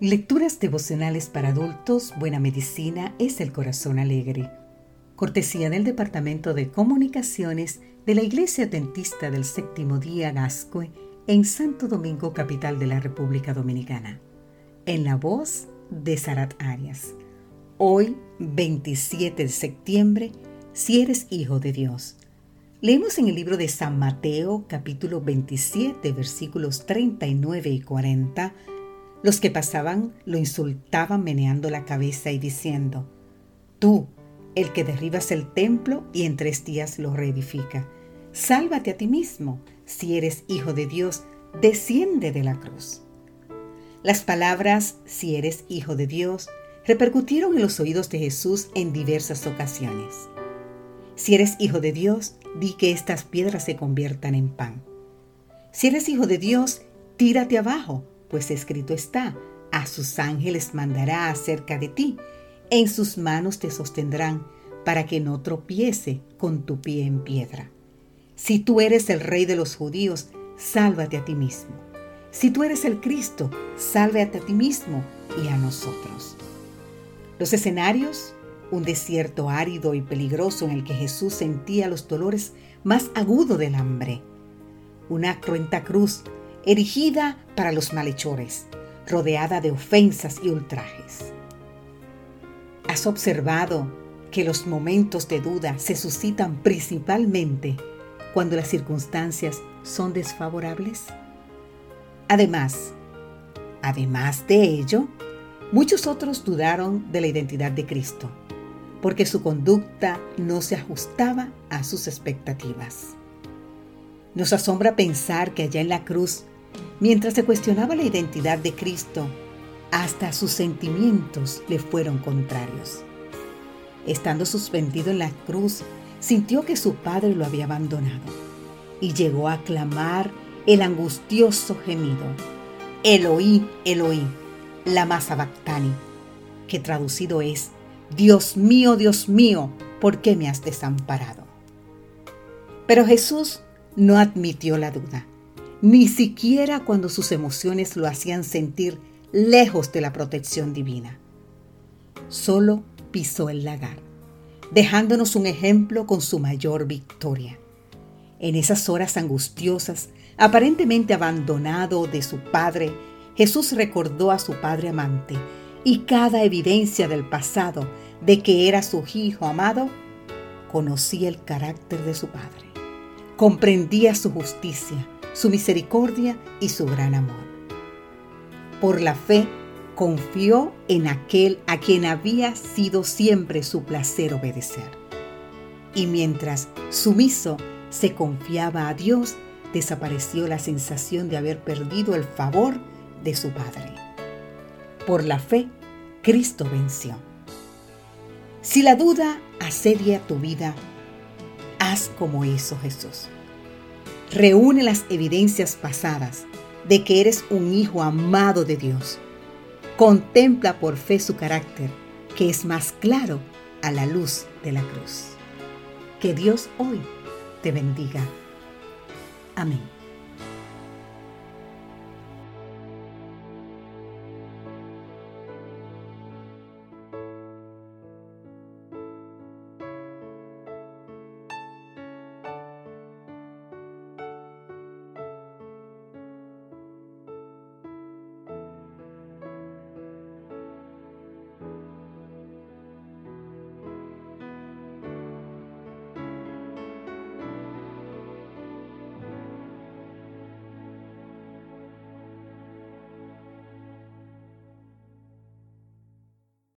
Lecturas devocionales para adultos, Buena Medicina es el Corazón Alegre. Cortesía del Departamento de Comunicaciones de la Iglesia Dentista del Séptimo Día Gascue en Santo Domingo, capital de la República Dominicana. En la voz de Sarat Arias. Hoy, 27 de septiembre, si eres hijo de Dios. Leemos en el libro de San Mateo, capítulo 27, versículos 39 y 40 los que pasaban lo insultaban meneando la cabeza y diciendo, Tú, el que derribas el templo y en tres días lo reedifica, sálvate a ti mismo, si eres hijo de Dios, desciende de la cruz. Las palabras, si eres hijo de Dios, repercutieron en los oídos de Jesús en diversas ocasiones. Si eres hijo de Dios, di que estas piedras se conviertan en pan. Si eres hijo de Dios, tírate abajo, pues escrito está, a sus ángeles mandará acerca de ti, en sus manos te sostendrán, para que no tropiece con tu pie en piedra. Si tú eres el rey de los judíos, sálvate a ti mismo. Si tú eres el Cristo, sálvate a ti mismo y a nosotros. Los escenarios, un desierto árido y peligroso en el que Jesús sentía los dolores más agudos del hambre. Una cruenta cruz erigida para los malhechores, rodeada de ofensas y ultrajes. ¿Has observado que los momentos de duda se suscitan principalmente cuando las circunstancias son desfavorables? Además, además de ello, muchos otros dudaron de la identidad de Cristo, porque su conducta no se ajustaba a sus expectativas. Nos asombra pensar que allá en la cruz Mientras se cuestionaba la identidad de Cristo, hasta sus sentimientos le fueron contrarios. Estando suspendido en la cruz, sintió que su padre lo había abandonado y llegó a clamar el angustioso gemido, Eloí, Eloí, lama sabactani, que traducido es, Dios mío, Dios mío, ¿por qué me has desamparado? Pero Jesús no admitió la duda ni siquiera cuando sus emociones lo hacían sentir lejos de la protección divina. Solo pisó el lagar, dejándonos un ejemplo con su mayor victoria. En esas horas angustiosas, aparentemente abandonado de su padre, Jesús recordó a su padre amante y cada evidencia del pasado de que era su hijo amado, conocía el carácter de su padre, comprendía su justicia, su misericordia y su gran amor. Por la fe, confió en aquel a quien había sido siempre su placer obedecer. Y mientras sumiso se confiaba a Dios, desapareció la sensación de haber perdido el favor de su Padre. Por la fe, Cristo venció. Si la duda asedia tu vida, haz como hizo Jesús. Reúne las evidencias pasadas de que eres un hijo amado de Dios. Contempla por fe su carácter, que es más claro a la luz de la cruz. Que Dios hoy te bendiga. Amén.